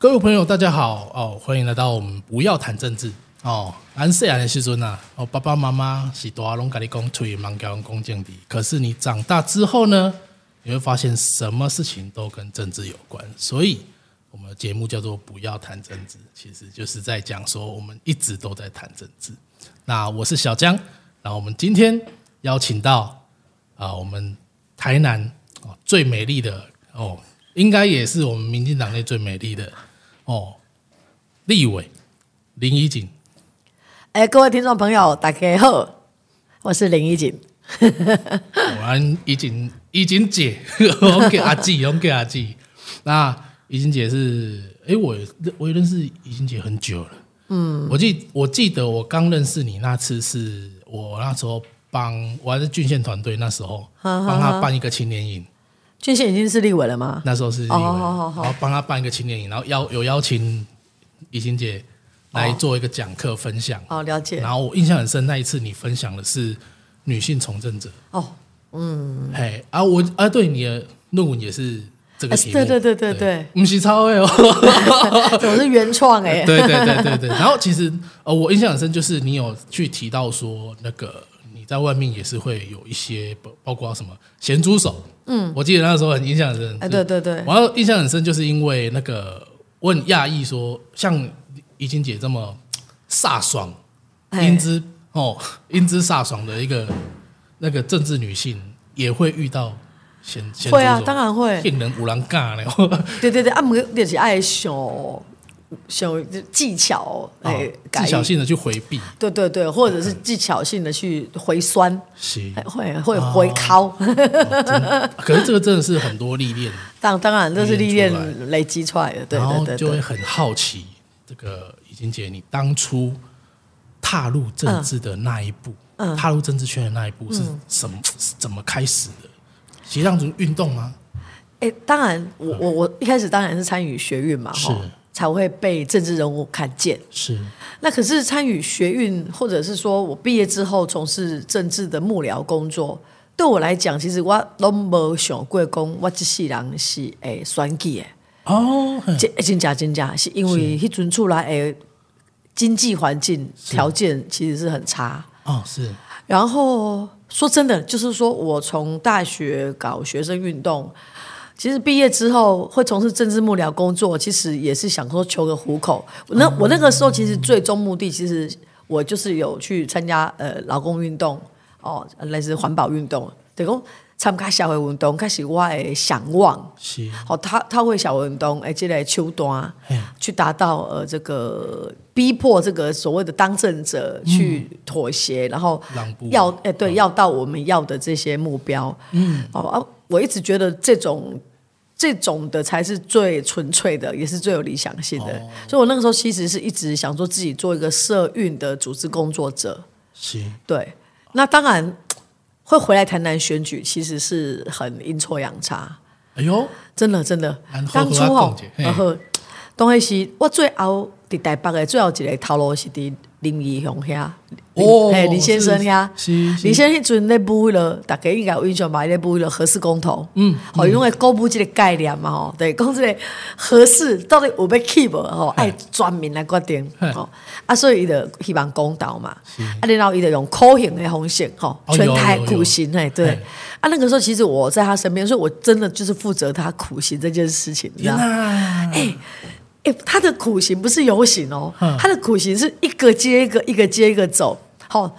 各位朋友，大家好哦，欢迎来到我们不要谈政治哦。俺细汉的时阵啊，哦，爸爸妈妈是大拢跟你讲吹忙教讲政治，可是你长大之后呢，你会发现什么事情都跟政治有关，所以我们的节目叫做不要谈政治，其实就是在讲说我们一直都在谈政治。那我是小江，那我们今天邀请到啊，我们台南哦最美丽的哦，应该也是我们民进党内最美丽的哦，立委林怡景。哎，各位听众朋友，大家好，我是林怡景。我 们怡景怡景姐，我给阿季，我给阿季。那怡景姐是，哎，我我也认识怡景姐很久了。嗯，我记我记得我刚认识你那次是我那时候帮我还是郡县团队那时候帮他办一个青年营。郡县已经是立委了吗？那时候是立委，然后帮他办一个青年营，然后邀有邀请怡心姐来做一个讲课分享。哦，了解。然后我印象很深，那一次你分享的是女性从政者。哦，嗯，嘿啊，我啊，对你的论文也是这个题目。对对对对对，不是抄哎哦，我是原创 哎。对对对对对。然后其实呃，我印象很深，就是你有去提到说，那个你在外面也是会有一些包包括什么咸猪手。嗯，我记得那时候很印象很深。哎，对对对。然后印象很深，就是因为那个我很讶异，说像怡晴姐这么飒爽、英姿哦，英姿飒爽的一个那个政治女性，也会遇到咸咸猪手。会啊，当然会。骗人五郎尬了？对对对，啊，们就是爱想想技巧哎，技巧性的去回避。对对对，或者是技巧性的去回酸，是会会回敲。可是这个真的是很多历练，当当然这是历练累积出来的，对对对，就会很好奇这个怡晴姐，你当初踏入政治的那一步，踏入政治圈的那一步是什么？怎么开始的？其实这样运动吗？哎，当然，我我我一开始当然是参与学运嘛，是。才会被政治人物看见。是，那可是参与学运，或者是说我毕业之后从事政治的幕僚工作，对我来讲，其实我都没想过讲我这世人是诶选举诶。哦，真真假真假，是因为迄阵出来诶经济环境条件其实是很差。哦，是。然后说真的，就是说我从大学搞学生运动。其实毕业之后会从事政治幕僚工作，其实也是想说求个糊口。那我那个时候其实最终目的，其实我就是有去参加呃劳工运动哦，类似环保运动，等于参加社会运动，开始我的想望是。哦，他他会小运动哎，这类秋端去达到呃这个逼迫这个所谓的当政者去妥协，然后要哎对要到我们要的这些目标嗯。哦啊，我一直觉得这种。这种的才是最纯粹的，也是最有理想性的。所以我那个时候其实是一直想说自己做一个社运的组织工作者。是，对。那当然会回来台南选举，其实是很阴错阳差。哎呦，真的真的，当初哦，然后当时我最后伫台北的最后一个头路是伫林义雄遐。哦，嘿，林先生呀，林先生迄阵咧布了，大家应该有印象吧？咧布了合适公投，嗯，好，因为公布这个概念嘛，吼，对，讲这个合适到底有要 keep 吼，爱专门来决定，吼，啊，所以伊就希望公道嘛，啊，然后伊就用酷刑的方式，吼，全台苦刑，嘿，对，啊，那个时候其实我在他身边，所以我真的就是负责他苦刑这件事情，你知道吗？哎。哎，他的苦行不是游行哦，他的苦行是一个接一个，一个接一个走。好，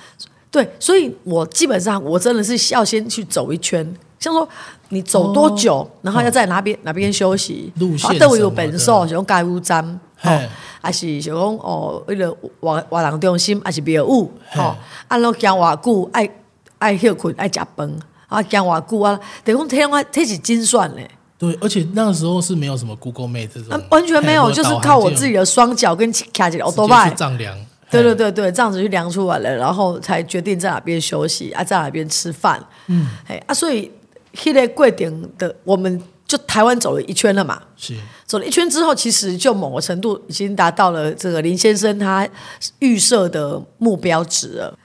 对，所以我基本上我真的是要先去走一圈，像说你走多久，然后要在哪边哪边休息，路线都有本数，像盖屋站，哦，还是想讲哦，为了活活人中心，还是别物，哦，啊，然后讲偌久，爱爱休困，爱食饭，啊，讲偌久啊，等于天话，这是精算嘞。对，而且那个时候是没有什么 Google Map 这种，完全没有，就是靠我自己的双脚跟卡起来，我都拜丈量。对对对对，这样子去量出来了，然后才决定在哪边休息啊，在哪边吃饭。嗯，哎啊，所以迄个贵点的，我们就台湾走了一圈了嘛。是走了一圈之后，其实就某个程度已经达到了这个林先生他预设的目标值了。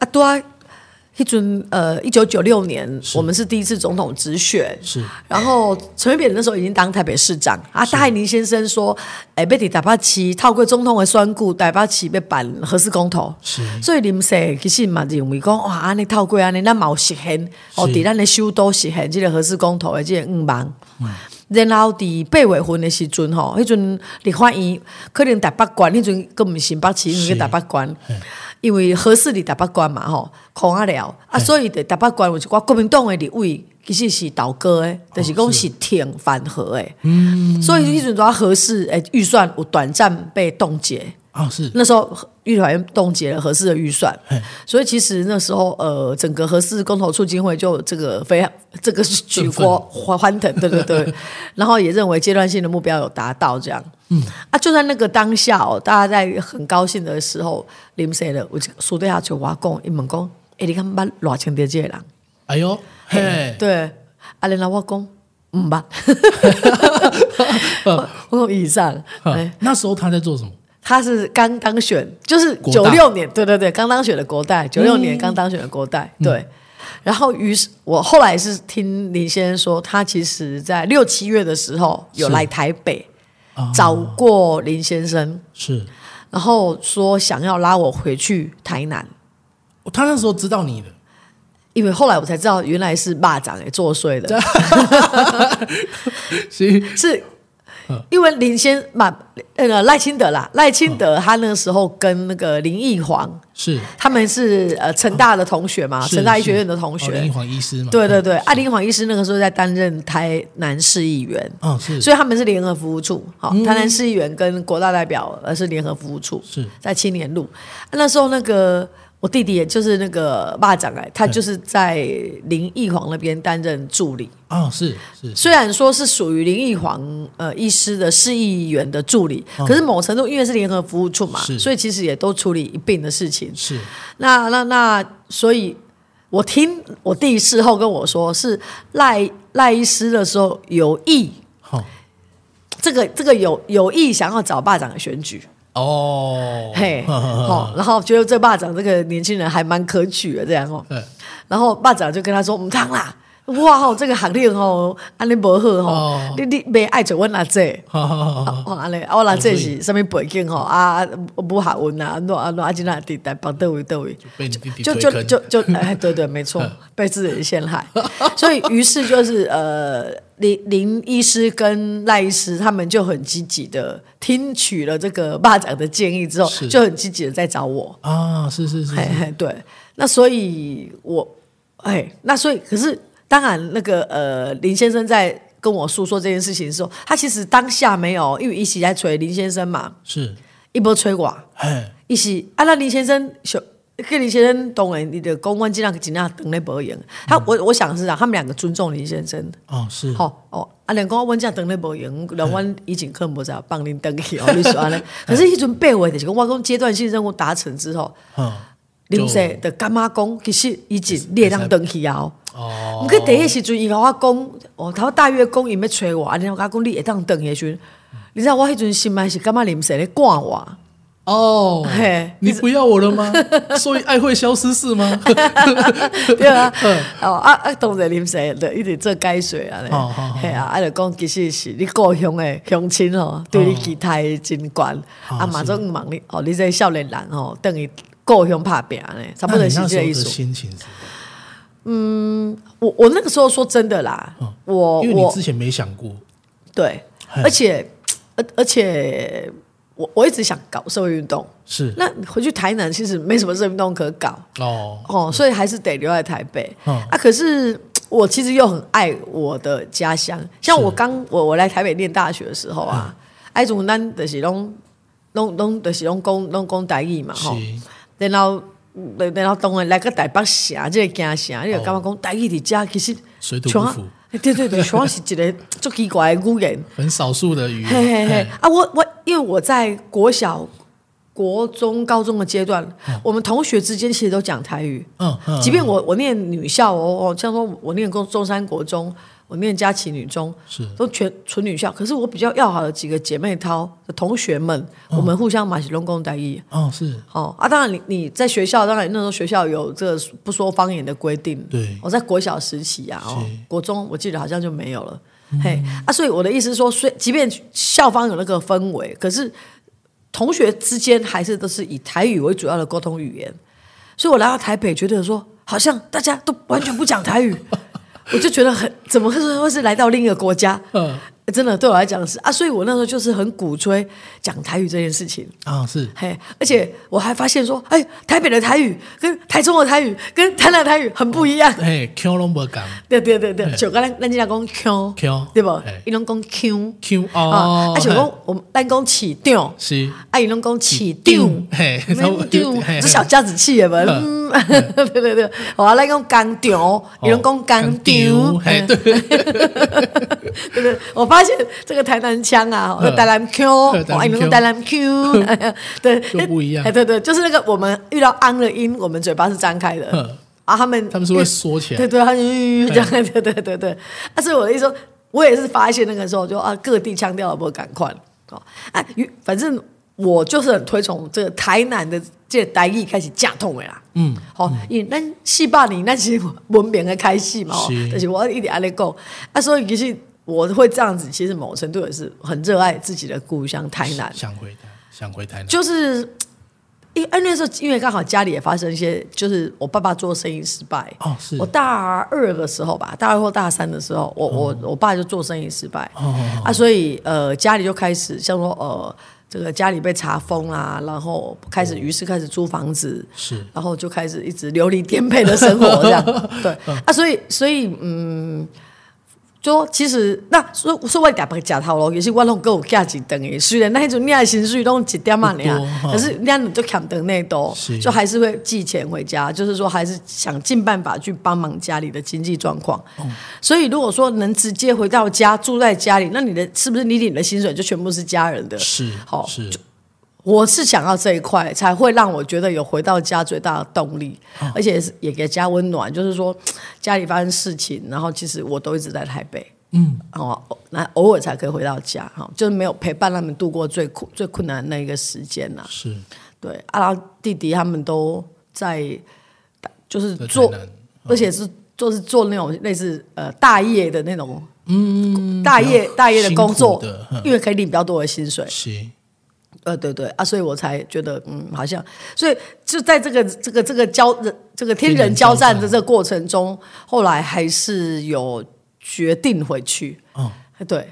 啊，对啊，一尊呃，一九九六年，我们是第一次总统直选，是。然后陈水扁那时候已经当台北市长。啊，戴爱宁先生说，哎，被提台北市透过总统的选举，台北市要办核四公投，是。所以林世其实嘛认为讲，哇，安尼透过安尼，咱冇实现，哦，伫咱的首都实现这个核四公投的这个五万。然后伫八月份的时阵吼，迄阵立法院可能台北县，迄阵佫毋是北市因为台北县，因为合适伫台北县嘛吼，空啊了。啊，所以伫台北县有一寡国民党的立委其实是倒戈的，就是讲是。挺反核的，所以迄阵主合适诶预算有短暂被冻结。啊，是。那时候预算冻结了合适的预算，所以其实那时候呃，整个合适公投促进会就这个非常这个是举国欢欢腾，对对对，然后也认为阶段性的目标有达到这样，嗯。啊，就在那个当下哦，大家在很高兴的时候，林谁了？我苏对下就我讲，一问讲，哎，你看捌偌清的这个人？哎呦，嘿，对，啊，然后我讲，嗯吧，我讲以上，那时候他在做什么？他是刚当选，就是九六年，对对对，刚当选的国代，九六年刚当选的国代，对。然后，于是我后来是听林先生说，他其实在六七月的时候有来台北找过林先生，是，然后说想要拉我回去台南。他那时候知道你的，因为后来我才知道原来是霸掌给作祟的，是是。因为林先嘛，那个赖清德啦，赖清德他那个时候跟那个林奕煌是，他们是呃成大的同学嘛，成大医学院的同学，林奕煌医师嘛，对对对，啊林奕煌医师那个时候在担任台南市议员，嗯是，所以他们是联合服务处，好，台南市议员跟国大代表呃是联合服务处，是。在青年路，那时候那个。我弟弟也就是那个霸长哎，他就是在林奕煌那边担任助理啊，是是。虽然说是属于林奕煌呃医师的市议员的助理，可是某程度因为是联合服务处嘛，所以其实也都处理一并的事情。是。那那那，所以我听我弟事后跟我说，是赖赖医师的时候有意，好，这个这个有有意想要找霸长的选举。哦，嘿，好，然后觉得这霸掌这个年轻人还蛮可取的，这样哦。然后霸掌就跟他说：“唔汤啦，哇吼，这个行列吼，安尼无好吼，你你袂爱做我阿姐，哦安尼，我阿姐是什么背景吼啊？不好问啊，诺啊诺阿金那地带帮德伟德伟，就就就就哎，对对，没错，被自己人陷害，所以于是就是呃。”林林医师跟赖医师他们就很积极的听取了这个霸长的建议之后，就很积极的在找我啊，是是是，对。那所以，我哎，那所以，可是当然，那个呃，林先生在跟我诉说这件事情的时候，他其实当下没有，因为一起在催林先生嘛，是一波催我，哎，一起啊，那林先生小。跟林先生当然，你的公关尽量尽量等那博言。他我我想是啊，他们两个尊重林先生。哦，是。好哦，啊，两公问这样等那博言，两万已经可能不知道帮您登记哦，你说呢？可是一准备我的，就我讲阶段性任务达成之后，林先的干妈讲其实已经列当登去啊。哦。唔，佮第一时阵伊甲我讲，哦，他大约讲伊要找我，然后我讲你会当登下去。你知道我迄阵心内是干嘛林先咧赶我？哦，嘿你不要我了吗？所以爱会消失是吗？对啊，哦啊啊，当然啉水的，一直做解水啊，嘿啊，啊就讲其实是你故乡的乡亲哦，对你期待真悬，啊马上忙你哦，你这少年人哦，等于故乡拍拼呢，差不多是这意思。心情是？嗯，我我那个时候说真的啦，我因为你之前没想过，对，而且而而且。我我一直想搞社会运动，是。那回去台南其实没什么社会运动可搞。哦。哦，所以还是得留在台北。啊。可是我其实又很爱我的家乡，像我刚我我来台北念大学的时候啊，爱种咱的是拢拢拢的是拢公拢公台语嘛吼，然后然后当然来个台北城这个家乡，你就感觉讲台语的家其实水土不服。对对对，主要 是一个足奇怪的语言，很少数的语言。嘿嘿嘿啊，我我因为我在国小、国中、高中的阶段，我们同学之间其实都讲台语。嗯嗯。即便我我念女校哦哦，像说我念过中山国中，我念佳琪女中，是都全纯女校。可是我比较要好的几个姐妹淘的同学们，我们互相马西龙公代义。哦，是哦啊，当然你你在学校，当然那时候学校有这个不说方言的规定。对我在国小时期啊，哦是，国中我记得好像就没有了。嘿啊，所以我的意思是说，虽即便校方有那个氛围，可是同学之间还是都是以台语为主要的沟通语言。所以我来到台北，觉得说好像大家都完全不讲台语，我就觉得很怎么会是会是来到另一个国家？嗯真的对我来讲是啊，所以我那时候就是很鼓吹讲台语这件事情。啊是嘿，而且我还发现说，哎，台北的台语跟台中的台语跟台南的台语很不一样。嘿，Q 拢无讲对对对对，就跟咱咱今讲 Q Q 对不嘿？伊拢讲 Q Q 啊，哦，啊，就讲我们咱讲起调，是啊，伊拢讲起调。嘿，丢，嘿这小家子气的嘛，嗯，对对对，我来讲工厂，伊拢讲工厂，嘿，对，对对，我发现这个台南腔啊，嗯。台南 Q，嗯台南哦，你台南 Q，对，就不一样。哎，对对，就是那个我们遇到安的音，我们嘴巴是张开的。嗯，啊，他们他们是会缩起来。对对，他就嗯。这样，对对对对，啊，所以我的意思说，我也是发现那个时候就啊，各地腔调有没有赶快。哦，啊，反正我就是很推崇这个台南的这个台语开始架痛的啦。嗯，好、因为咱四百年那是文明的开始嘛，但是。我一直安尼讲，啊，所以其实我会这样子，其实某程度也是很热爱自己的故乡台南，想回台，想回台南，就是因为那时候因为刚好家里也发生一些，就是我爸爸做生意失败，哦是。我大二的时候吧，大二或大三的时候，我、我我爸就做生意失败，哦啊，所以呃家里就开始像说呃这个家里被查封啦，然后开始于是开始租房子，是。然后就开始一直流离颠沛的生活这样，对。啊，所以所以嗯。就说其实那所以所以我打白假头咯，也是我拢够有价值等的。虽然那迄阵你的薪水拢一点嘛尔，哈可是那你就欠等那多是，就还是会寄钱回家，就是说还是想尽办法去帮忙家里的经济状况。哦所以如果说能直接回到家住在家里，那你的是不是你领的薪水就全部是家人的？是好是我是想要这一块，才会让我觉得有回到家最大的动力，而且是也给家温暖。就是说 家里发生事情，然后其实我都一直在台北，嗯，哦，那偶尔才可以回到家，哈，就是没有陪伴他们度过最苦最困难的那一个时间呐、是。对，啊，然后弟弟他们都在，就是做，南。而且是就是做那种类似呃大业的那种，嗯，大业大业的工作因为可以领比较多的薪水。是呃，对对啊，所以我才觉得，嗯，好像，所以就在这个这个这个交这个天人交战的这个过程中，后来还是有决定回去，嗯对，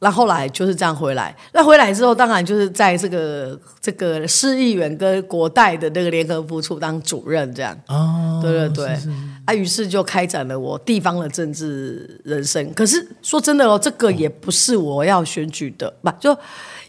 那后来就是这样回来。那回来之后，当然就是在这个这个市议员跟国代的那个联合副处当主任这样。哦，对对对，啊，于是就开展了我地方的政治人生。可是说真的哦，这个也不是我要选举的，不就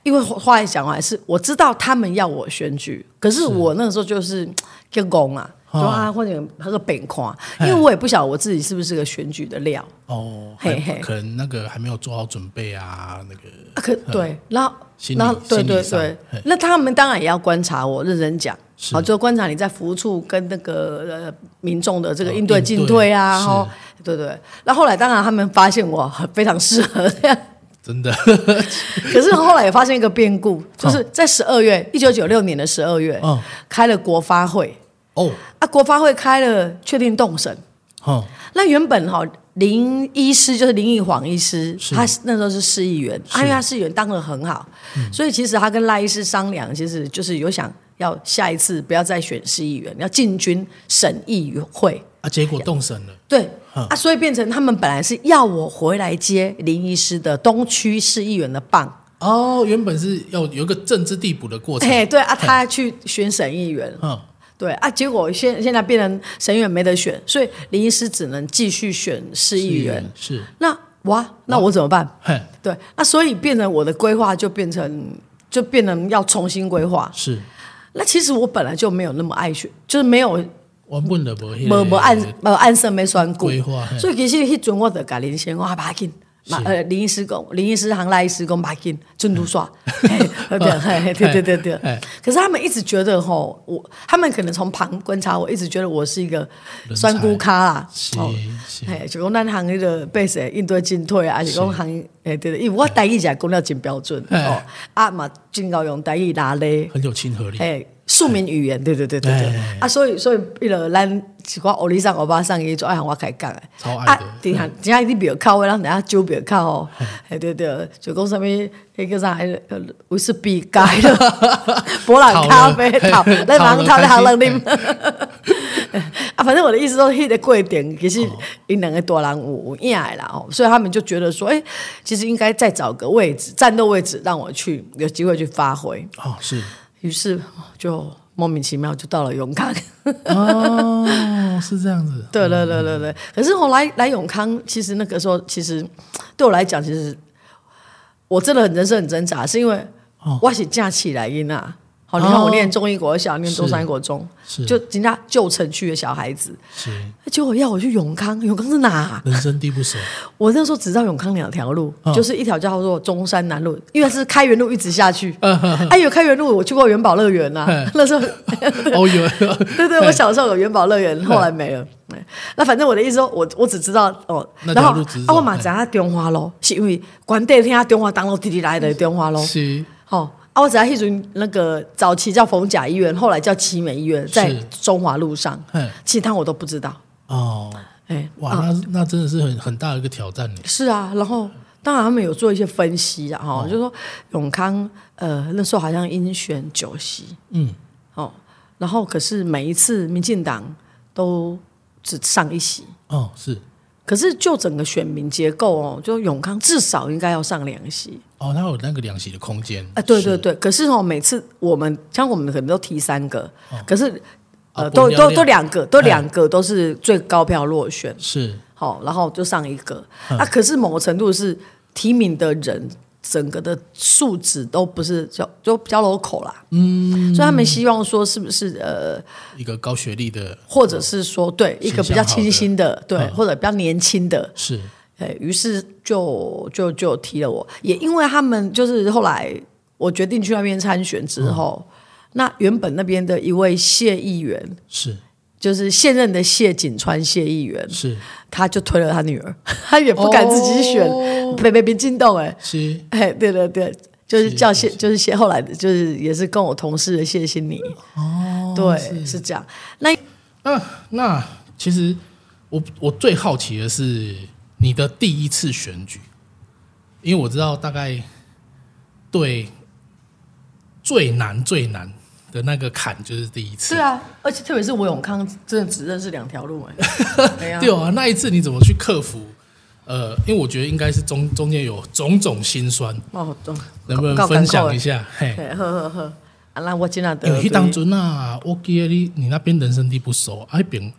因为话来讲完是我知道他们要我选举，可是我那个时候就是就拱啊，就啊或者那个本框，因为我也不晓得我自己是不是个选举的料。哦，嘿嘿。可能那个还没有做好准备啊，那个啊，可对，然后然后对对对，那他们当然也要观察我，认真讲，好，就观察你在服务处跟那个呃民众的这个哦应对进退啊，是。哈，对对。那后来当然他们发现我很非常适合这样，真的。可是后来也发现一个变故，就是在十二月，一九九六年的十二月，嗯开了国发会哦，啊，国发会开了，确定动审。哦。那原本哈林医师就是林奕煌医师，他那时候是市议员，啊因为他市议员当的很好，所以其实他跟赖医师商量，其实就是有想要下一次不要再选市议员，要进军省议会。啊，结果动审了，对。嗯。啊，所以变成他们本来是要我回来接林医师的东区市议员的棒，哦，原本是要有一个政治递补的过程，嘿，对啊，他去选省议员，嗯，对啊，结果现现在变成省议员没得选，所以林医师只能继续选市议员。是，那哇，那我怎么办？嘿，对，那所以变成我的规划就变成就变成要重新规划。是，那其实我本来就没有那么爱选，就是没有我本的无迄没没按没按生没算过规划，所以其实迄阵我就甲林先我把紧，嘛呃林医师讲，林医师行赖医师讲白金尊都耍，对 对对对对。可是他们一直觉得吼，我他们可能从旁观察，我一直觉得我是一个酸姑咖啦。哦，哎，就讲咱行业的被谁应对进退啊，而且讲行哎对对，因为我台语讲讲了真标准哦，啊嘛真够用台语拿嘞，很有亲和力。哎。庶民语言，对对对对对，啊，所以所以，为了咱是讲欧里上欧巴上伊就爱向我开讲诶，啊，等下等下你不要靠，我让等下酒比较靠哦，哎对对，就讲什么那个啥，威士比盖的，博朗咖啡，讨来忙讨来行了啉，啊，反正我的意思说，迄个贵点，其实因两个多人有有影诶啦哦，所以他们就觉得说，哎，其实应该再找个位置，战斗位置，让我去有机会去发挥哦，是。于是就莫名其妙就到了永康哦，是这样子。对对对对对。可是后来来永康，其实那个时候，其实对我来讲，其实我真的很人生很挣扎，是因为我是假期来因啊。好，你看我念中医国小，念中山国中，就人家旧城区的小孩子，结果要我去永康，永康是哪？人生地不熟。我那时候只知道永康两条路，就是一条叫做中山南路，因为是开元路一直下去。哎，有开元路，我去过元宝乐园呐。那时候 哦有，对对，我小时候有元宝乐园，后来没了。那反正我的意思说，我我只知道哦，然后啊，我马在他电话咯，是因为关电听他电话当了滴滴来的电话咯。是，好。啊，我只要一准那个早期叫逢甲医院，后来叫奇美医院，在中华路上，其他我都不知道。哦，哎，哇，那那真的是很很大的一个挑战是啊，然后当然他们有做一些分析啊，哈，就说永康呃那时候好像应选九席，嗯，哦，然后可是每一次民进党都只上一席，哦，是。可是就整个选民结构哦，就永康至少应该要上两席哦，他有那个两席的空间啊，对对对。可是哦，每次我们像我们可能都提三个，可是呃，都都都两个，都两个都是最高票落选是好，然后就上一个啊。可是某个程度是提名的人。整个的素质都不是较就比较 local 啦，嗯，所以他们希望说是不是呃一个高学历的，或者是说对一个比较清新的，对，或者比较年轻的，是，哎，于是就就就提了我，也因为他们就是后来我决定去那边参选之后，那原本那边的一位谢议员是。就是现任的谢景川谢议员，是。他就推了他女儿，他也不敢自己选，别别别惊动哎，是。哎对对对，就是叫谢就是谢后来的就是也是跟我同事的谢欣妮。哦，对是。这样，那嗯那其实我我最好奇的是你的第一次选举，因为我知道大概对最难最难。的那个坎就是第一次，对啊，而且特别是我永康真的只认识两条路 哎，对啊，那一次你怎么去克服？呃，因为我觉得应该是中中间有种种心酸。哦，能不能分享一下？嘿，呵呵呵，啊，那我今天有一当尊啊，我记得你你那边人生地不熟，那边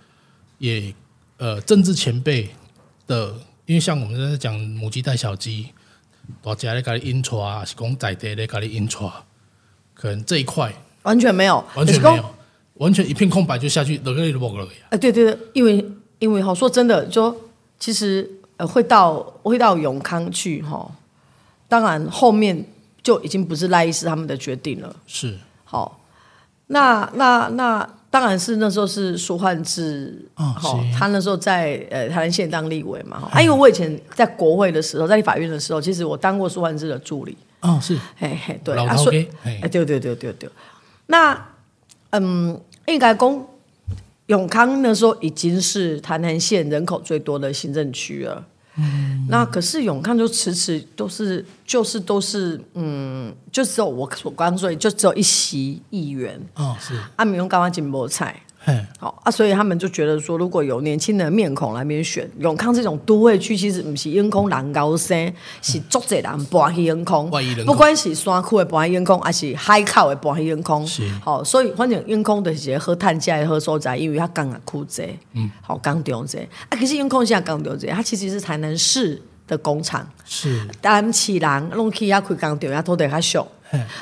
也呃政治前辈的，因为像我们在讲母鸡带小鸡，大家咧搞你 intro 啊，是讲在地咧搞你 intro，可能这一块。完全没有，完全没有，完全一片空白就下去，哪个都不了。哎，对对对，因为因为哈，说真的，就其实呃，会到会到永康去哈，当然后面就已经不是赖医师他们的决定了。是，好，那那那当然是那时候是苏焕智，好，他那时候在呃台南县当立委嘛，啊，因为我以前在国会的时候，在立法院的时候，其实我当过苏焕智的助理。哦，是，嘿嘿，对，啊，所以，哎，对对对对对。那嗯，应该讲永康那时候已经是台南县人口最多的行政区了。嗯，那可是永康就迟迟都是就是都是嗯，就只有我所关注，就只有一席议员。哦，是。阿明用刚刚进菠菜？好啊，所以他们就觉得说，如果有年轻的面孔来面选永康这种都会区，其实不是永康人高生，是足济人搬去永康。不管是山区的搬去永康，还是海口的搬去永康。好，所以反正永康就是一个好探价的好所在，因为它港啊苦济，嗯，好港丢济啊。其实永康现在港丢济，它其实是台南市的工厂，是单起人弄去啊开港丢，也土地较俗。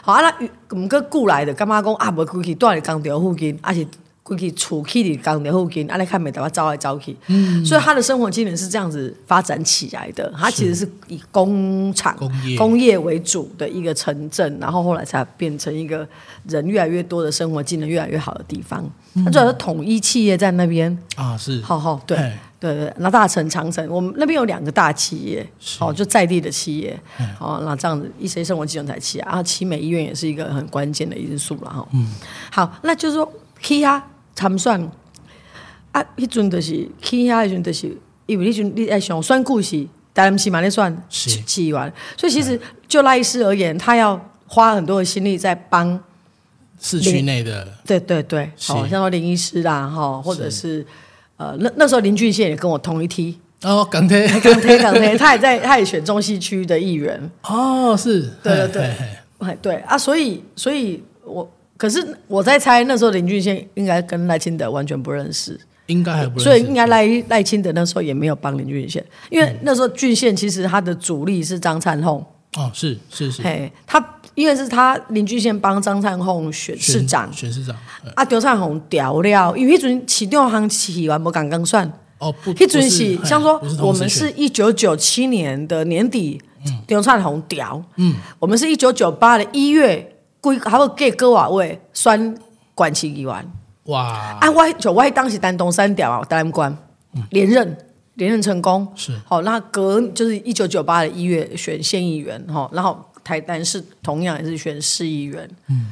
好啊，那唔过过来的干嘛讲啊？无过去住喺港丢附近，啊是。过去厝去伫工地附近，安尼看美台湾走来走去，所以他的生活技能是这样子发展起来的。他其实是以工厂、工业为主的一个城镇，然后后来才变成一个人越来越多的生活技能越来越好的地方。他主要是统一企业在那边啊，是好好对对对。那大城、长城，我们那边有两个大企业，哦，就在地的企业，哦，那这样子一些生活技能才起来。然后奇美医院也是一个很关键的因素了哈。嗯，好，那就是说 K 啊。参算啊，迄阵就是去遐迄阵就是因为迄阵你爱想选故事，但毋是嘛咧算起源，所以其实就赖医师而言，他要花很多的心力在帮市区内的，对对对，好像说林医师啦，哈，或者是呃那那时候林俊宪也跟我同一梯。哦，港铁。港铁港铁，他也在他也选中西区的议员。哦，是。对对对，哎对啊，所以所以我。可是我在猜，那时候林俊宪应该跟赖清德完全不认识，应该还不认识，所以应该赖赖清德那时候也没有帮林俊宪，因为那时候俊宪其实他的主力是张灿宏。哦，是是是，嘿，他因为是他林俊宪帮张灿宏选市长，选市长，啊，张灿宏调了，因为一阵启动行起完不刚刚算，哦不，一阵是像说我们是一九九七年的年底，张灿宏调，嗯，我们是一九九八的一月。规还有给歌瓦位选管区议员。哇！啊，我就我当时丹东三调啊，台南关连任连任成功是。好，那隔就是一九九八的一月选县议员哈，然后台南市同样也是选市议员，嗯。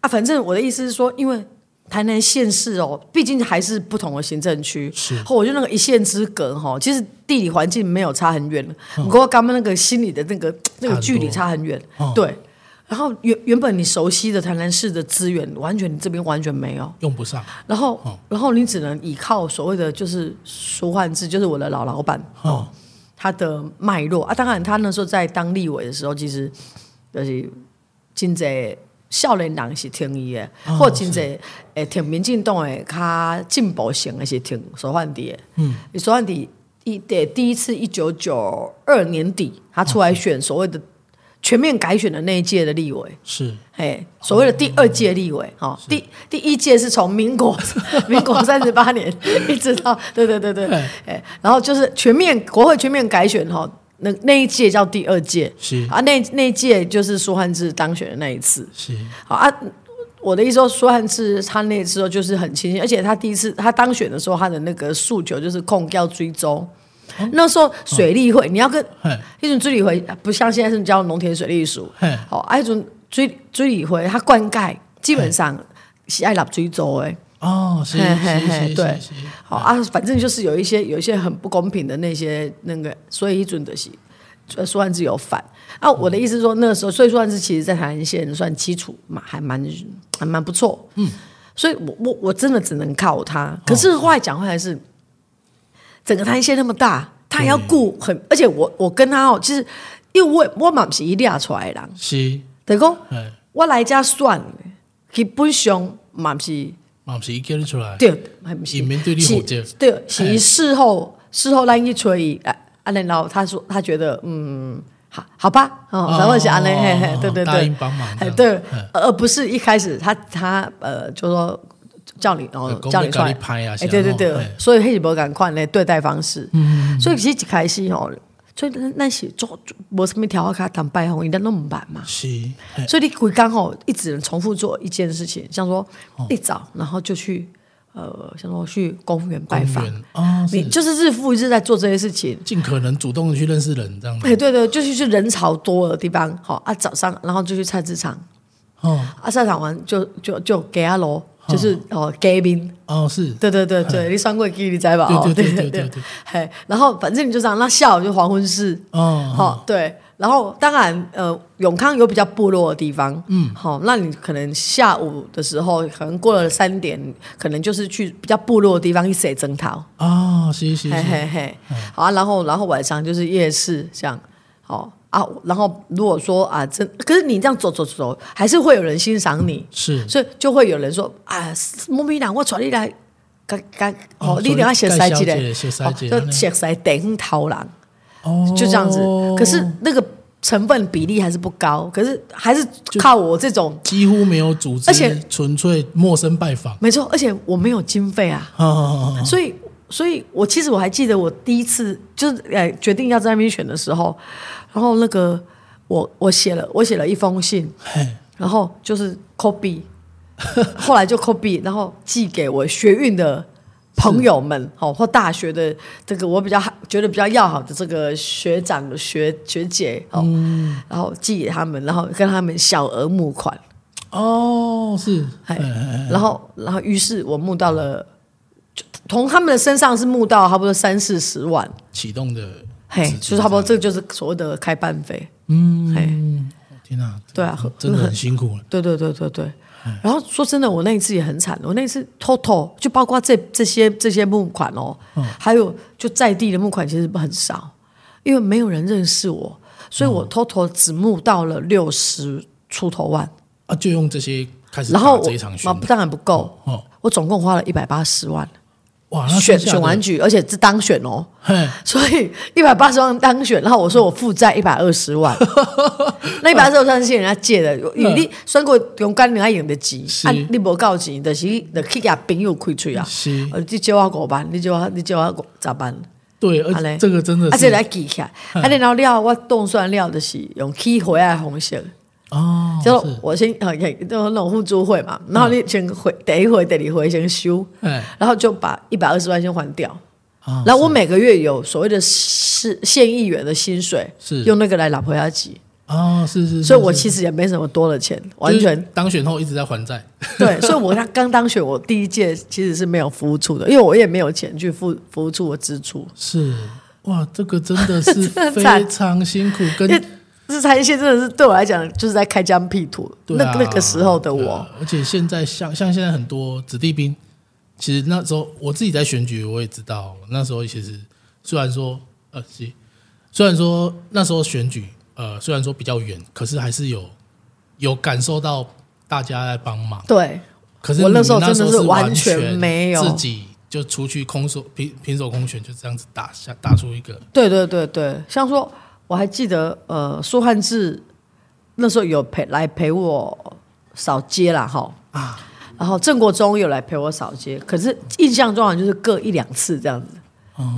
啊，反正我的意思是说，因为台南县市哦，毕竟还是不同的行政区，是，我觉得那个一线之隔哈，其实地理环境没有差很远，不过刚刚那个心里的那个那个距离差很远，对。然后原原本你熟悉的台南市的资源，完全你这边完全没有用不上。然后，然后你只能依靠所谓的就是舒焕智，就是我的老老板哦，他的脉络啊。当然，他那时候在当立委的时候，其实就是真侪少年人是听伊的，或真侪诶听民进党诶，他进步型的是听苏焕迪。嗯，苏焕迪一第第一次一九九二年底，他出来选所谓的。全面改选的那一届的立委。是，哎，所谓的第二届立委哈，第第一届是从民国 民国三十八年 一直到，对对对对，哎，然后就是全面国会全面改选哈，那那一届叫第二届。是。啊，那那一届就是苏汉志当选的那一次。是，好啊，我的意思说苏汉志他那时候就是很清醒，而且他第一次他当选的时候，他的那个诉求就是控要追踪。那时候水利会，你要跟一种水利会，不像现在是叫农田水利署，好，啊一种追追理会，它灌溉基本上是爱拿追州诶。哦，是是是，对，好啊，反正就是有一些有一些很不公平的那些那个，所以一准的是苏汉志有反。啊。我的意思说，那个时候，所以苏汉志其实在台南县算基础嘛，还蛮还蛮不错，嗯，所以我我我真的只能靠他。可是后来讲回来是。整个摊线那么大，他还要顾很，而且我我跟他哦，其实因为我我嘛不是一列出来的人，是，等于讲，我来家算，基本上嘛不是，嘛不是一叫出来，对，还不是，面对你好对，是事后事后来一吹，啊啊，然后他说他觉得嗯，好好吧，哦，然后是安嘞，嘿嘿，对对对，帮忙，对，而不是一开始他他呃就说。叫你，然后叫你出来，哎，对对对，所以黑是无赶快的对待方式，所以其实一开始吼，所以那些做无什么调卡谈拜访，应该那么慢嘛，是，所以你会刚好一直能重复做一件事情，像说一早然后就去呃，像说去公园拜访。啊，你就是日复一日在做这些事情，尽可能主动的去认识人，这样，哎，对对，就是去人潮多的地方，好啊，早上然后就去菜市场，哦，啊，菜场完就就就给阿罗。就是哦，嘉宾哦，是。对对对对，你算过记你知吧？对对对对对，嘿，然后反正你就这样，那下午就黄昏式哦，好对，然后当然呃，永康有比较部落的地方，嗯，好，那你可能下午的时候，可能过了三点，可能就是去比较部落的地方一洗征讨哦，是是是，嘿嘿嘿，好啊，然后然后晚上就是夜市这样，好。啊，然后如果说啊，真可是你这样走走走，还是会有人欣赏你，是，所以就会有人说啊，莫名郎，我传你来，干干哦，你等下写赛季嘞，写赛季，就写赛顶头人，哦，就这样子。可是那个成分比例还是不高，可是还是靠我这种几乎没有组织，而且纯粹陌生拜访。没错，而且我没有经费啊，所以，所以我其实我还记得我第一次就是呃决定要在那边选的时候，然后那个我我写了我写了一封信，然后就是 copy，后来就 copy，然后寄给我学运的。朋友们，哦，或大学的这个我比较觉得比较要好的这个学长、学学姐，哦，然后寄给他们，然后跟他们小额募款。哦，是，然后，然后，于是我募到了，从他们的身上是募到差不多三四十万。启动的，嘿，就差不多，这个就是所谓的开办费。嗯，嘿，天哪，对啊，真的很辛苦了。对对对对对。然后说真的，我那一次也很惨。我那一次 total 就包括这这些这些募款哦，还有就在地的募款其实很少，因为没有人认识我，所以我 total 只募到了六十出头万啊，就用这些开始然后这一场选，当然不够，我总共花了一百八十万。哇！选选完举，而且是当选哦，所以一百八十万当选，然后我说我负债一百二十万，那一百二十万是人家借的，你算过用干人家用的钱，啊，你无够钱，就是就去给朋友开吹啊，你借我五万，你借我你借我咋办？对，而且这个真的，而且来记起来，啊，然后料我冻算料的是用起回来红色。哦，就我先呃，就那种互助会嘛，然后你先回第一回、第二回先修，然后就把一百二十万先还掉，然后我每个月有所谓的市县议员的薪水，是。用那个来老婆家挤。哦，是是，所以我其实也没什么多的钱，完全。当选后一直在还债。对，所以我他刚当选，我第一届其实是没有服务处的，因为我也没有钱去付服务处的支出。是。哇，这个真的是 非常辛苦，跟。日产一些真的是对我来讲，就是在开疆辟土。那那个时候的我，而且现在像像现在很多子弟兵，其实那时候我自己在选举，我也知道那时候其实虽然说呃，虽然说那时候选举呃，虽然说比较远，可是还是有有感受到大家在帮忙。对，可是我那时候真的是完全没有自己就出去空手平平手空拳，就这样子打下打出一个。对对对对，像说。我还记得，呃，苏汉志那时候有陪来陪我扫街了哈。啊，然后郑国忠有来陪我扫街，可是印象中好像就是各一两次这样子，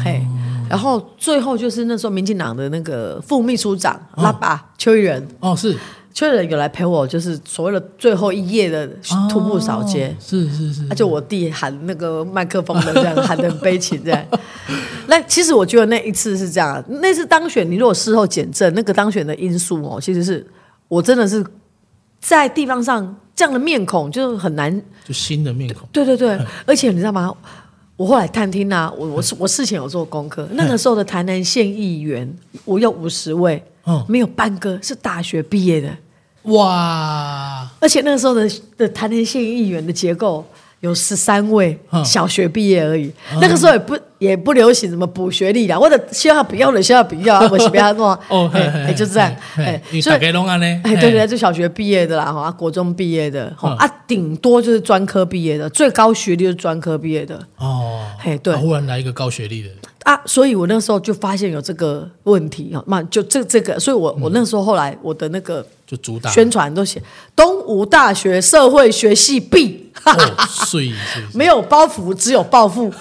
嘿，然后最后就是那时候民进党的那个副秘书长拉巴邱毅人哦是。确认有来陪我，就是所谓的最后一页的徒步扫街，是是是，而且我弟喊那个麦克风的这样喊的很悲情这样。那其实我觉得那一次是这样，那次当选，你如果事后检证那个当选的因素哦，其实是我真的是在地方上这样的面孔就是很难，就新的面孔。对对对，而且你知道吗？我后来探听啊，我我我事前有做功课，那个时候的台南县议员，我有五十位。哦，没有半个是大学毕业的，哇！而且那个时候的的台南县议员的结构有十三位小学毕业而已，那个时候也不也不流行什么补学历啦，或者需要不要的需要不要，我是不要弄哦，哎，就是这样，哎，所以弄啊呢，哎，对对，就小学毕业的啦，哈，国中毕业的，哈，啊，顶多就是专科毕业的，最高学历是专科毕业的，哦，嘿，对，忽然来一个高学历的。啊，所以我那时候就发现有这个问题啊，嘛就这这个，所以我我那时候后来我的那个就主打。宣传都写东吴大学社会学系毕，所以没有包袱，只有抱负，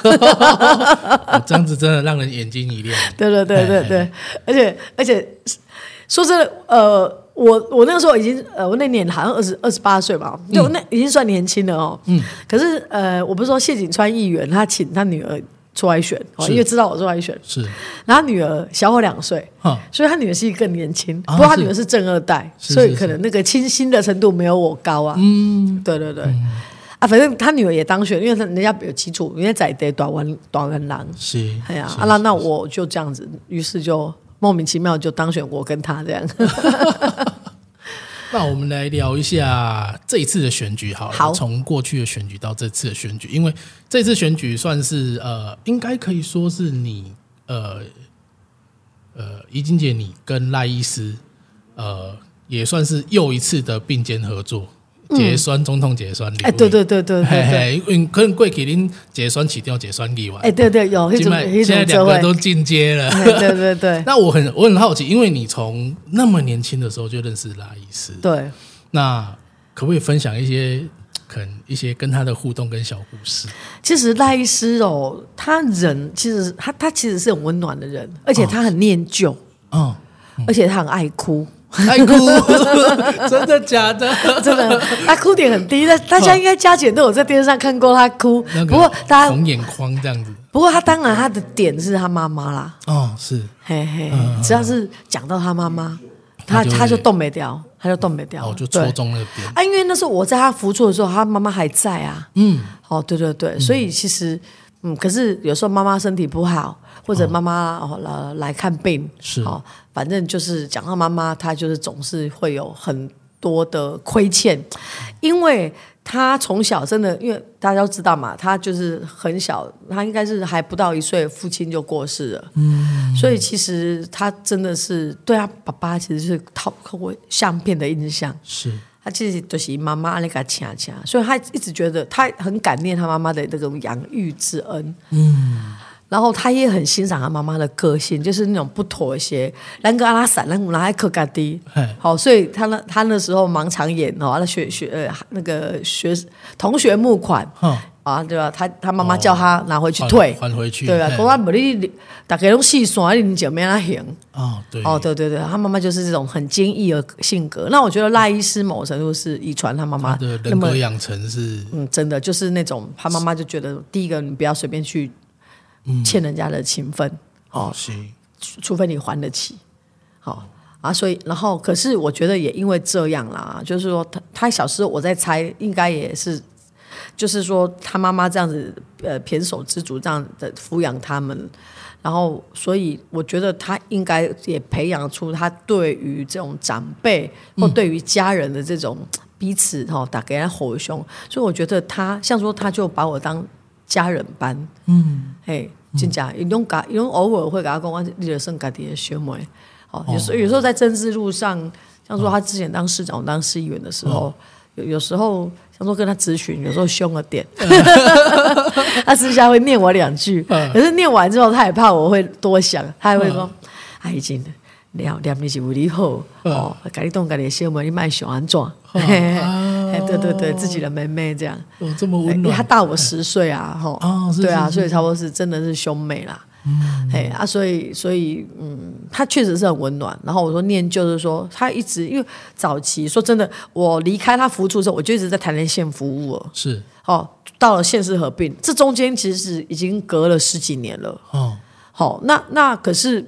这样子真的让人眼睛一亮。对对对对对，而且而且说真的，呃，我我那个时候已经呃，我那年好像二十二十八岁吧，就那已经算年轻了哦。嗯，可是呃，我不是说谢景川议员他请他女儿。出来选哦，因为知道我出来选，是。然后女儿小我两岁，所以他女儿是更年轻。不过他女儿是正二代，所以可能那个清新的程度没有我高啊。嗯，对对对。啊，反正他女儿也当选，因为他人家有基础，人家在得短文短文郎。是。哎呀，啊那那我就这样子，于是就莫名其妙就当选我跟他这样。那我们来聊一下这一次的选举，好，好，从过去的选举到这次的选举，因为这次选举算是呃，应该可以说是你呃呃，怡晶姐你跟赖医师呃，也算是又一次的并肩合作，结栓总统结栓礼。哎，对对对对对对，因为可能过去恁结酸起掉结栓礼完。哎，对对有，现在现在两个都进阶了。对对对。那我很我很好奇，因为你从那么年轻的时候就认识拉医师，对。那可不可以分享一些可能一些跟他的互动跟小故事？其实赖医师哦，他人其实他他其实是很温暖的人，而且他很念旧，嗯，而且他很爱哭。爱哭，真的假的？真的，他哭点很低。但大家应该加减都有在电视上看过他哭。不过大家红眼眶这样子。不过他当然他的点是他妈妈啦。哦，是，嘿嘿，只要是讲到他妈妈，他他就动没掉，他就动没掉。哦，就戳中了点。啊，因为那时候我在他扶住的时候，他妈妈还在啊。嗯。哦，对对对，所以其实，嗯，可是有时候妈妈身体不好。或者妈妈哦来来看病是哦，反正就是讲到妈妈，她就是总是会有很多的亏欠，因为她从小真的，因为大家都知道嘛，她就是很小，她应该是还不到一岁，父亲就过世了，嗯，所以其实她真的是对她爸爸其实是透过相片的印象，是。她其实就是妈妈那个恰恰，所以她一直觉得她很感念她妈妈的那种养育之恩，嗯。然后他也很欣赏他妈妈的个性，就是那种不妥协。兰格阿拉散，兰古拉还可嘎迪，好，所以他那他那时候盲肠炎哦，他学学呃那个学同学募款，啊对吧？他他妈妈叫他拿回去退，还回去，对啊，讲我不你大概拢细算，你就没那行。哦，对，哦对对对，他妈妈就是这种很坚毅的性格。那我觉得赖医师某程度是遗传他妈妈的人格养成是，嗯，真的就是那种他妈妈就觉得第一个你不要随便去。欠人家的情分，哦，除非你还得起，好啊，所以然后可是我觉得也因为这样啦，就是说他他小时候我在猜，应该也是，就是说他妈妈这样子呃胼手知足这样的抚养他们，然后所以我觉得他应该也培养出他对于这种长辈或对于家人的这种彼此哈打给他吼凶，所以我觉得他像说他就把我当。家人班，嗯，嘿，真假，伊拢甲，伊拢偶尔会甲他讲，我你的生家己的学妹，哦，有时候有时候在政治路上，像说他之前当市长、当市议员的时候，有有时候像说跟他咨询，有时候凶了点，他私下会念我两句，可是念完之后，他也怕我会多想，他还会说，他已经。聊聊你是为你好哦，家里动家里的小妹，你卖小安装，对对对，自己的妹妹这样，哦，这么温暖，他大我十岁啊，吼，对啊，所以差不多是真的是兄妹啦，嗯，嘿啊，所以所以嗯，他确实是很温暖。然后我说念就是说，他一直因为早期说真的，我离开他服务之后，我就一直在台南县服务了，是，哦，到了县市合并，这中间其实是已经隔了十几年了，哦，好，那那可是，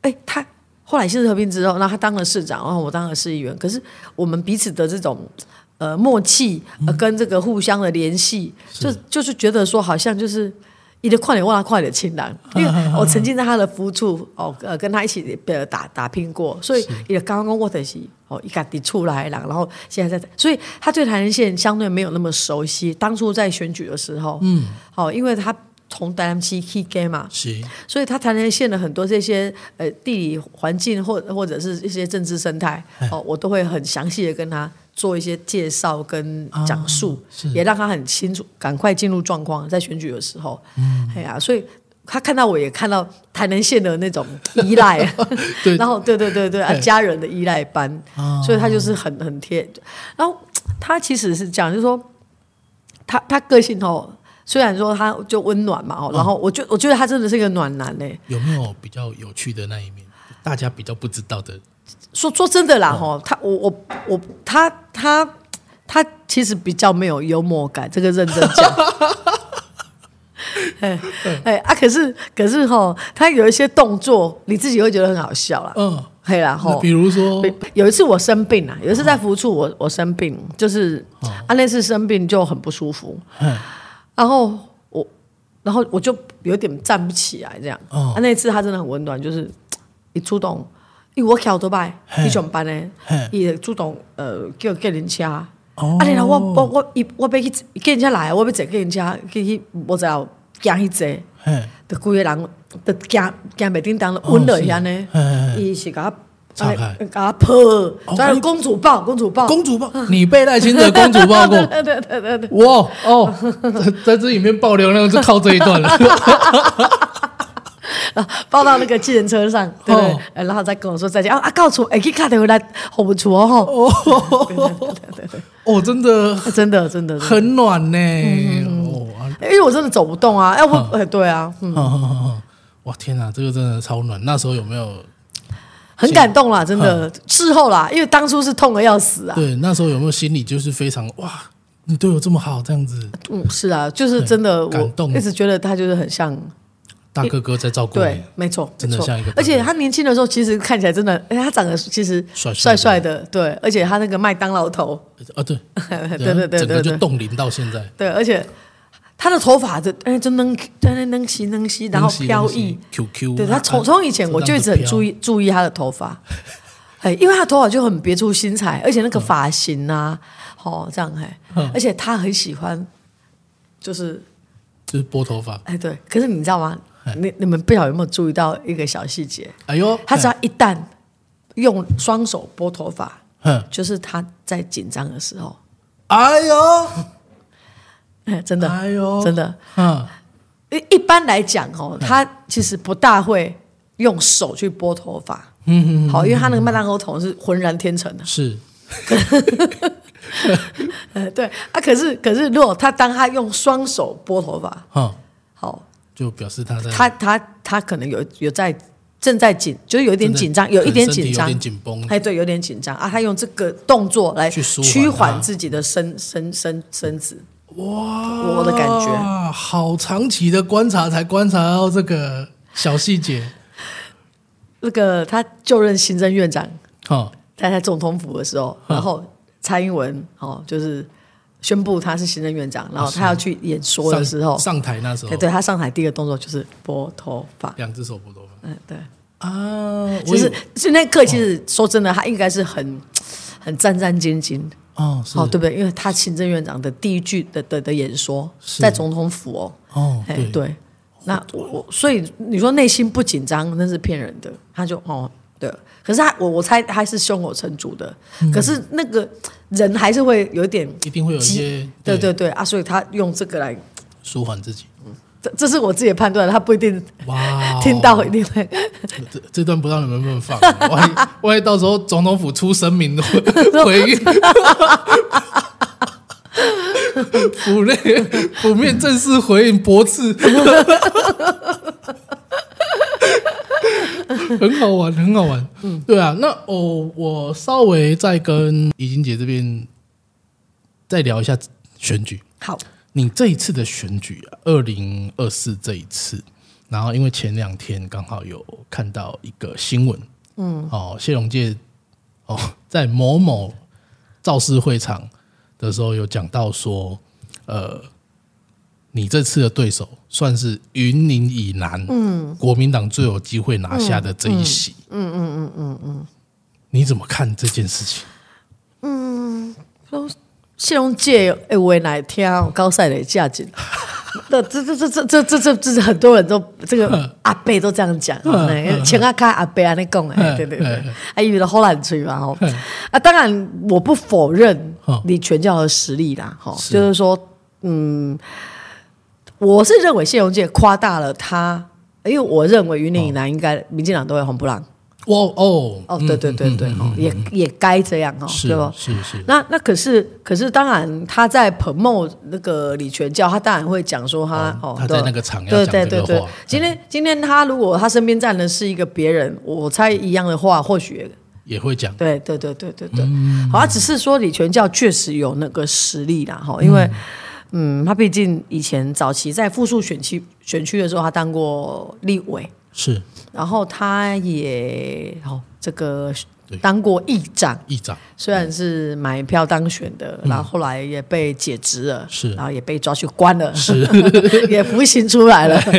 哎，他。后来县市合并之后，那他当了市长，然后我当了市议员。可是我们彼此的这种呃默契，呃跟这个互相的联系，就就是觉得说，好像就是一个快点忘了快点亲人，因为我曾经在他的服务处哦，呃，跟他一起呃打打拼过，所以也刚刚过的是哦，一个抵出来了，然后现在在，所以他对台南县相对没有那么熟悉。当初在选举的时候，嗯，好，因为他。从台南去 K G 嘛，是，所以他台南县的很多这些呃地理环境或或者是一些政治生态哦，我都会很详细的跟他做一些介绍跟讲述，也让他很清楚，赶快进入状况，在选举的时候，嗯，哎呀，所以他看到我也看到台南县的那种依赖，然后对对对对啊，家人的依赖班，所以他就是很很贴，然后他其实是讲，就是说他他个性哦。虽然说他就温暖嘛哦，然后我觉我觉得他真的是一个暖男嘞。有没有比较有趣的那一面？大家比较不知道的。说说真的啦，哈，他我我我他他他其实比较没有幽默感，这个认真讲。哎哎啊！可是可是哈，他有一些动作，你自己会觉得很好笑啦。嗯，嘿啦哈。比如说，有一次我生病啊，有一次在服务处，我我生病，就是啊那次生病就很不舒服。然后我，然后我就有点站不起来，这样。哦。那次他真的很温暖，就是 一主动，因为我桥都拜去上班呢，伊主动呃叫叫人车。哦。啊，然后我我我一我要去叫人家来，我要坐叫人车去去，我只要惊去坐。嘿。的规个人，就惊惊袂叮当，温了一下呢。伊是甲岔开，给他泼，抓公主抱，公主抱，公主抱，你被赖清德公主抱过？对对对对对，哇哦，在这里面爆流量就靠这一段了。抱到那个计程车上，对不对？然后再跟我说再见啊啊！告诉我，哎，可以卡回来，好不错哦。哦，哦，真的，真的，真的很暖呢。哦，因为我真的走不动啊，要不，哎，对啊。哇，天哪，这个真的超暖。那时候有没有很感动啦？真的，事后啦，因为当初是痛的要死啊。对，那时候有没有心里就是非常哇，你对我这么好，这样子。嗯，是啊，就是真的，感动，一直觉得他就是很像。大哥哥在照顾你，对，没错，真的像一个。而且他年轻的时候，其实看起来真的，哎，他长得其实帅帅的，对。而且他那个麦当劳头，啊，对，对对对，整个就冻龄到现在。对，而且他的头发，就哎，就能在那能吸能吸，然后飘逸。QQ，对他从从以前我就一直很注意注意他的头发，哎，因为他头发就很别出心裁，而且那个发型啊，哦，这样哎，而且他很喜欢，就是就是拨头发，哎，对。可是你知道吗？你你们不晓得有没有注意到一个小细节？哎呦，他只要一旦用双手拨头发，嗯，就是他在紧张的时候。哎呦，哎，真的，哎呦，真的，嗯，一一般来讲哦，他其实不大会用手去拨头发，嗯嗯，好，因为他那个麦当劳头是浑然天成的，是，呃，对啊，可是可是，如果他当他用双手拨头发，嗯，好。就表示他在他他他可能有有在正在紧，就是有一点紧张，有一点紧张，有点紧绷，哎，对，有点紧张。啊。他用这个动作来舒缓自己的身身身身子。哇，我的感觉，好长期的观察才观察到这个小细节。那个他就任行政院长，哦，他在总统府的时候，然后蔡英文哦，就是。宣布他是行政院长，然后他要去演说的时候，上台那时候，对他上台第一个动作就是拨头发，两只手拨头发。嗯，对啊，其实就那刻，其实说真的，他应该是很很战战兢兢哦，哦，对不对？因为他行政院长的第一句的的的演说在总统府哦，哦，哎，对，那我我所以你说内心不紧张，那是骗人的，他就哦。对，可是他我我猜他是胸有成竹的，可是那个人还是会有一点，一定会有一些，对对。对啊，所以他用这个来舒缓自己。嗯，这这是我自己的判断，他不一定哇，听到一定会。这这段不知道你们能不能放，万一万一到时候总统府出声明的 回应，府内府面正式回应驳斥。很好玩，很好玩。嗯，对啊。那哦我稍微再跟怡晶姐这边再聊一下选举。好，你这一次的选举啊，二零二四这一次，然后因为前两天刚好有看到一个新闻，嗯，哦，谢龙介哦，在某某造势会场的时候有讲到说，呃。你这次的对手算是云林以南，嗯，国民党最有机会拿下的这一席，嗯嗯嗯嗯嗯，你怎么看这件事情？嗯，谢荣介哎，我来听高赛的价值，这这这这这这这这是很多人都这个阿伯都这样讲，请阿卡阿伯安尼讲哎，对对对，还以为后来吹嘛吼，啊，当然我不否认你全教的实力啦，哈，就是说，嗯。我是认为谢荣介夸大了他，因为我认为云林以南应该民进党都会红不让。哦哦哦，对对对对，也也该这样哦，对不？是是。那那可是可是，当然他在彭茂那个李全教，他当然会讲说他哦，他在那个场要讲这个话。今天今天他如果他身边站的是一个别人，我猜一样的话，或许也会讲。对对对对对对，好，他只是说李全教确实有那个实力啦，哈，因为。嗯，他毕竟以前早期在复数选区选区的时候，他当过立委，是，然后他也哦这个当过议长，议长虽然是买票当选的，然后后来也被解职了，是，然后也被抓去关了，是，也服刑出来了，所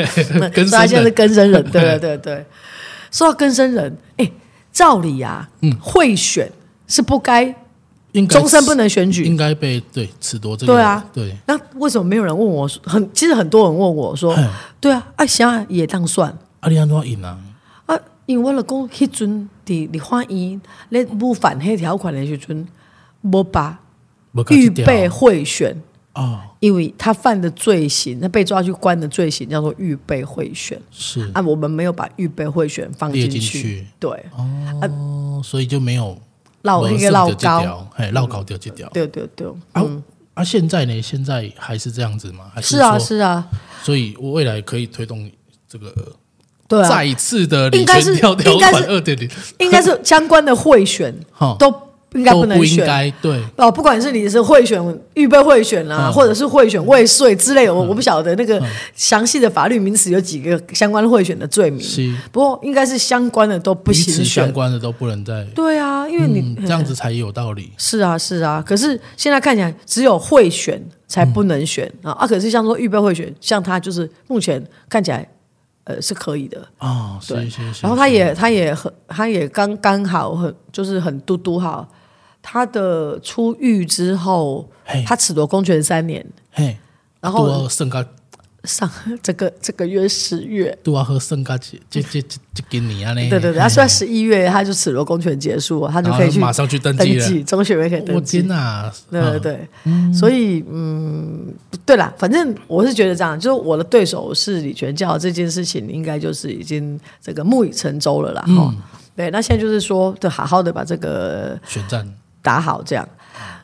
以他现在是根生人，对对对对。说到根生人，哎，照理啊，嗯，贿选是不该。终身不能选举，应该被对褫夺这个。对啊，对。那为什么没有人问我？很其实很多人问我说：“对啊，啊，想也当算。”阿里安怎赢啊？啊，因为我了讲，迄阵伫立法院咧不反黑条款的时阵，无把预备贿选哦，因为他犯的罪行，他被抓去关的罪行叫做预备贿选，是。啊，我们没有把预备贿选放进进去，对，哦，所以就没有绕那个绕高，哎，绕高掉这条，对对对，啊啊，现在呢？现在还是这样子吗？还是是啊是啊，所以我未来可以推动这个。对，再一次的应该是条款二点零，应该是 相关的贿选都应该不能选，对。哦，不管是你是贿选预备贿选啦，或者是贿选未遂之类，我我不晓得那个详细的法律名词有几个相关贿选的罪名，是。不过应该是相关的都不行，相关的都不能再对啊，因为你这样子才有道理，是啊是啊，可是现在看起来只有贿选才不能选啊啊，可是像说预备贿选，像他就是目前看起来。呃，是可以的哦，对。然后他也，他也很，他也刚刚好，很就是很嘟嘟好。他的出狱之后，他褫夺公权三年，嘿，然后升个。上 这个这个月十月，都要和升个这这这这给你啊呢？对对对，他说十一月他就褫夺公权结束，他就可以去马上去登记了，中学也可以登记。天哪！对对对，所以嗯，对啦，反正我是觉得这样，就是我的对手是李全教这件事情，应该就是已经这个木已成舟了啦。哈，对，那现在就是说，就好好的把这个选战打好，这样。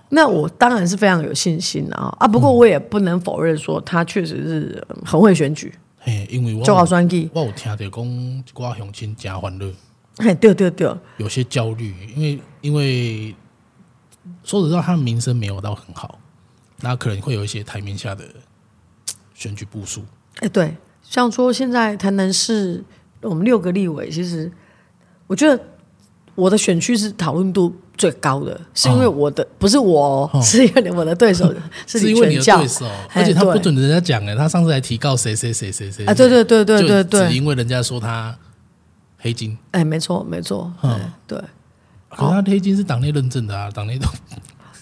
那我当然是非常有信心啊啊！不过我也不能否认说他确实是很会选举。嘿，因为我就好算计，我有听到讲瓜雄亲加欢乐。嘿，对对对，有些焦虑，因为因为说实话，他的名声没有到很好，那可能会有一些台面下的选举部署。哎，对，像说现在台南市我们六个立委，其实我觉得我的选区是讨论度。最高的是因为我的不是我，是因为我的对手 是因为你的对手，而且他不准人家讲哎，他上次还提告谁谁谁谁谁啊，对对对对对对，只因为人家说他黑金，哎，没错没错，嗯。对，可是他黑金是党内认证的啊，党内都。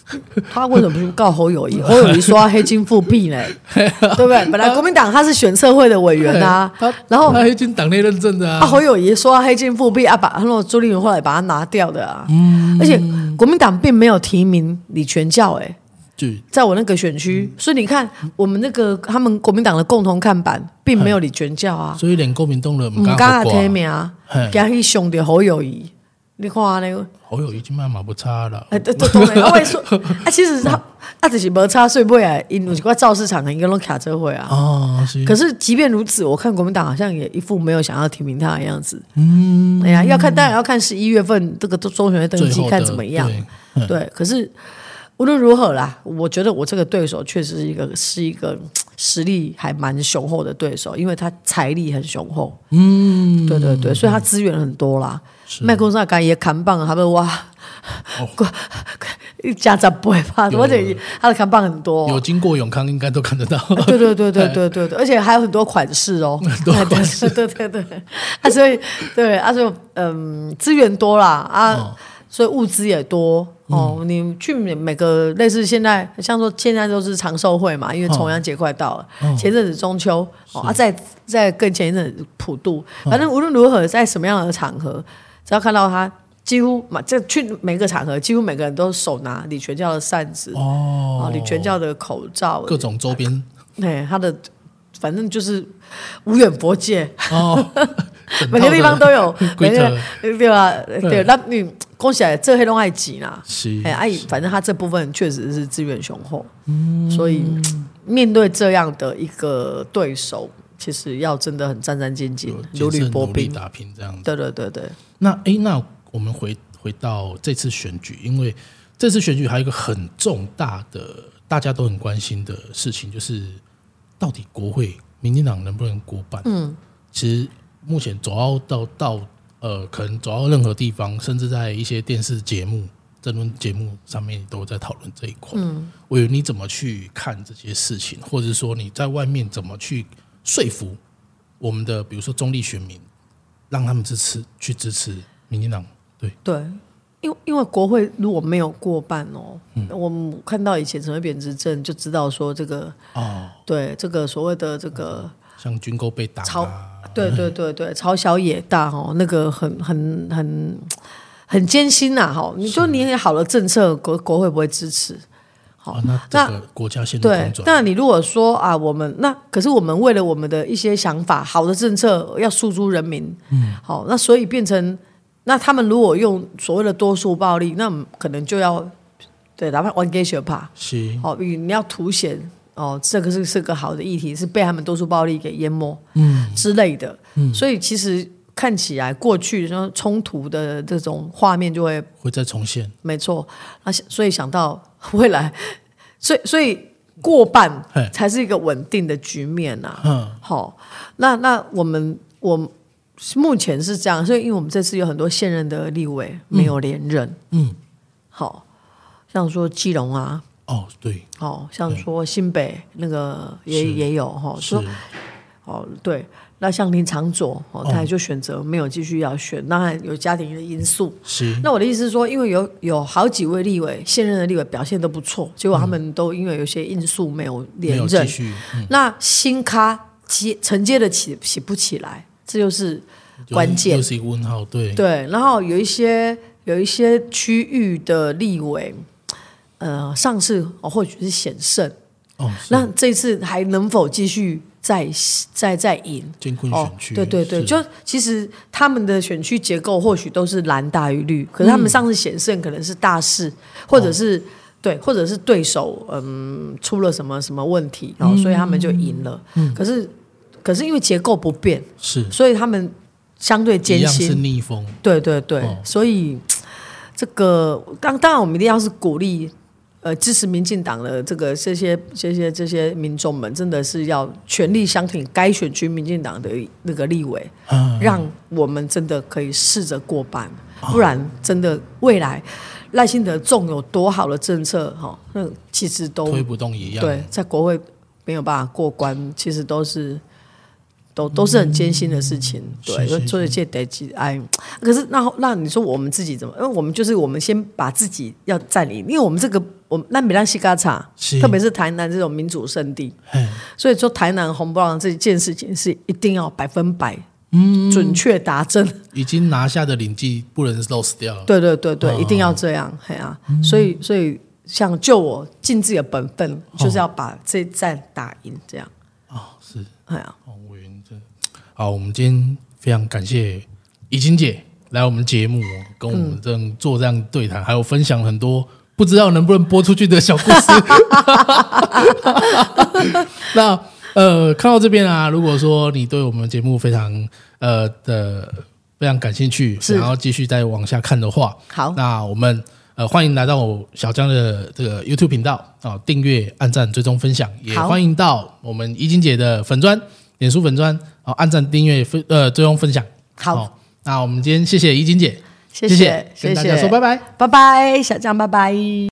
他为什么不去告侯友谊？侯友谊说他黑金复辟呢，对不对？本来国民党他是选策会的委员啊，然后他黑金党内认证的啊。侯友谊说他黑金复辟啊，把然后朱立伦后来把他拿掉的啊。嗯，而且国民党并没有提名李全教，哎，在我那个选区，所以你看我们那个他们国民党的共同看板并没有李全教啊，所以连国民党的唔敢提名，加去上掉侯友谊。你看那个好友已经慢慢不差了。哎，对对对，我会说，啊，其实他啊，只是没差，所以不会啊，因为个造市场应该拢卡车会啊。哦，可是即便如此，我看国民党好像也一副没有想要提名他的样子。嗯，哎呀，要看当然要看十一月份这个中选会登记看怎么样。对，可是无论如何啦，我觉得我这个对手确实是一个是一个实力还蛮雄厚的对手，因为他财力很雄厚。嗯，对对对，所以他资源很多啦。麦克上干也扛棒，他们哇，一家子不会怕，而且他的扛棒很多。有经过永康，应该都看得到。对对对对对对对，而且还有很多款式哦。很多款式，对对对。啊，所以对啊，所以嗯，资源多啦啊，所以物资也多哦。你去每个类似现在，像说现在都是长寿会嘛，因为重阳节快到了，前阵子中秋哦啊，在在更前一阵子普渡，反正无论如何，在什么样的场合。只要看到他，几乎嘛，这去每个场合，几乎每个人都手拿李全教的扇子哦，李全教的口罩，各种周边，对他的，反正就是无远佛界。哦，每个地方都有，每个对吧？对，那你恭喜来，这黑龙爱挤啦，哎，阿姨，反正他这部分确实是资源雄厚，嗯，所以面对这样的一个对手。其实要真的很战战兢兢，如履薄冰打拼这样子。对对对对。那哎，那我们回回到这次选举，因为这次选举还有一个很重大的，大家都很关心的事情，就是到底国会民进党能不能过半？嗯，其实目前走到到到呃，可能走到任何地方，甚至在一些电视节目、争论节目上面，都在讨论这一块。嗯，我你怎么去看这些事情，或者说你在外面怎么去？说服我们的，比如说中立选民，让他们支持去支持民进党。对对，因为因为国会如果没有过半哦，我们看到以前陈水扁执政就知道说这个哦，对这个所谓的这个像军购被打朝啊，对对对对，朝小野大哦，那个很很很很艰辛呐哈。你说你也好的政策，国国会不会支持？哦，那这个国家现在对那你如果说啊，我们那可是我们为了我们的一些想法，好的政策要诉诸人民，嗯，好，那所以变成那他们如果用所谓的多数暴力，那可能就要对，哪怕玩 gay 学怕，是。哦，你你要凸显哦，这个是是个好的议题，是被他们多数暴力给淹没，嗯。之类的，嗯，所以其实看起来过去说冲突的这种画面就会会再重现，没错，那想所以想到未来，所以所以过半才是一个稳定的局面呐、嗯，好，那那我们我目前是这样，所以因为我们这次有很多现任的立委没有连任，嗯，好，像说基隆啊，哦，对，哦，像说新北那个也也有哈，是。说哦对，那像林长佐哦，他也就选择没有继续要选，当然有家庭的因素。是，那我的意思是说，因为有有好几位立委现任的立委表现都不错，结果他们都因为有些因素没有没连任，那新咖接承接的起起不起来，这就是关键。又。是一个问号，对，对，然后有一些有一些区域的立委，呃，上次哦或许是险胜，哦，那这次还能否继续再再再赢？艰困哦选，区，对对对，就其实他们的选区结构或许都是蓝大于绿，可是他们上次险胜可能是大势，或者是、对，或者是对手嗯出了什么什么问题，然后所以他们就赢了。嗯可是可是因为结构不变，是所以他们相对一艰辛是辛。逆风，对对对，哦所以这个当当然我们一定要是鼓励。呃，支持民进党的这个这些这些这些民众们，真的是要全力相挺该选区民进党的那个立委，嗯，让我们真的可以试着过半，不然真的未来赖幸德纵有多好的政策，哈，那其实都推不动一样，对，在国会没有办法过关，其实都是都都是很艰辛的事情。对，所以这得几哎，可是那那你说我们自己怎么？因为我们就是我们先把自己要占领，因为我们这个我们那米兰西嘎查，特别是台南这种民主圣地，所以说台南红不让这件事情是一定要百分百。嗯，准确达阵，已经拿下的领地不能 lose 掉，对对对对，哦。一定要这样，嘿啊，所以所以像就我尽自己的本分，就是要把这一战打赢，这样，哦，是，哎呀，哦，委员这好，我们今天非常感谢怡晴姐来我们节目，跟我们这样做这样对谈，还有分享很多不知道能不能播出去的小故事。那呃，看到这边啊，如果说你对我们节目非常呃的非常感兴趣，是。想要继续再往下看的话，好。那我们呃欢迎来到我小江的这个 YouTube 频道啊，订阅、按赞、追踪、分享，也欢迎到我们怡晶姐的粉砖、脸书粉砖啊，按赞、订阅、分呃追踪、分享。好。哦那我们今天谢谢怡晶姐，谢谢跟大家谢谢说拜拜。拜拜，小张，拜拜。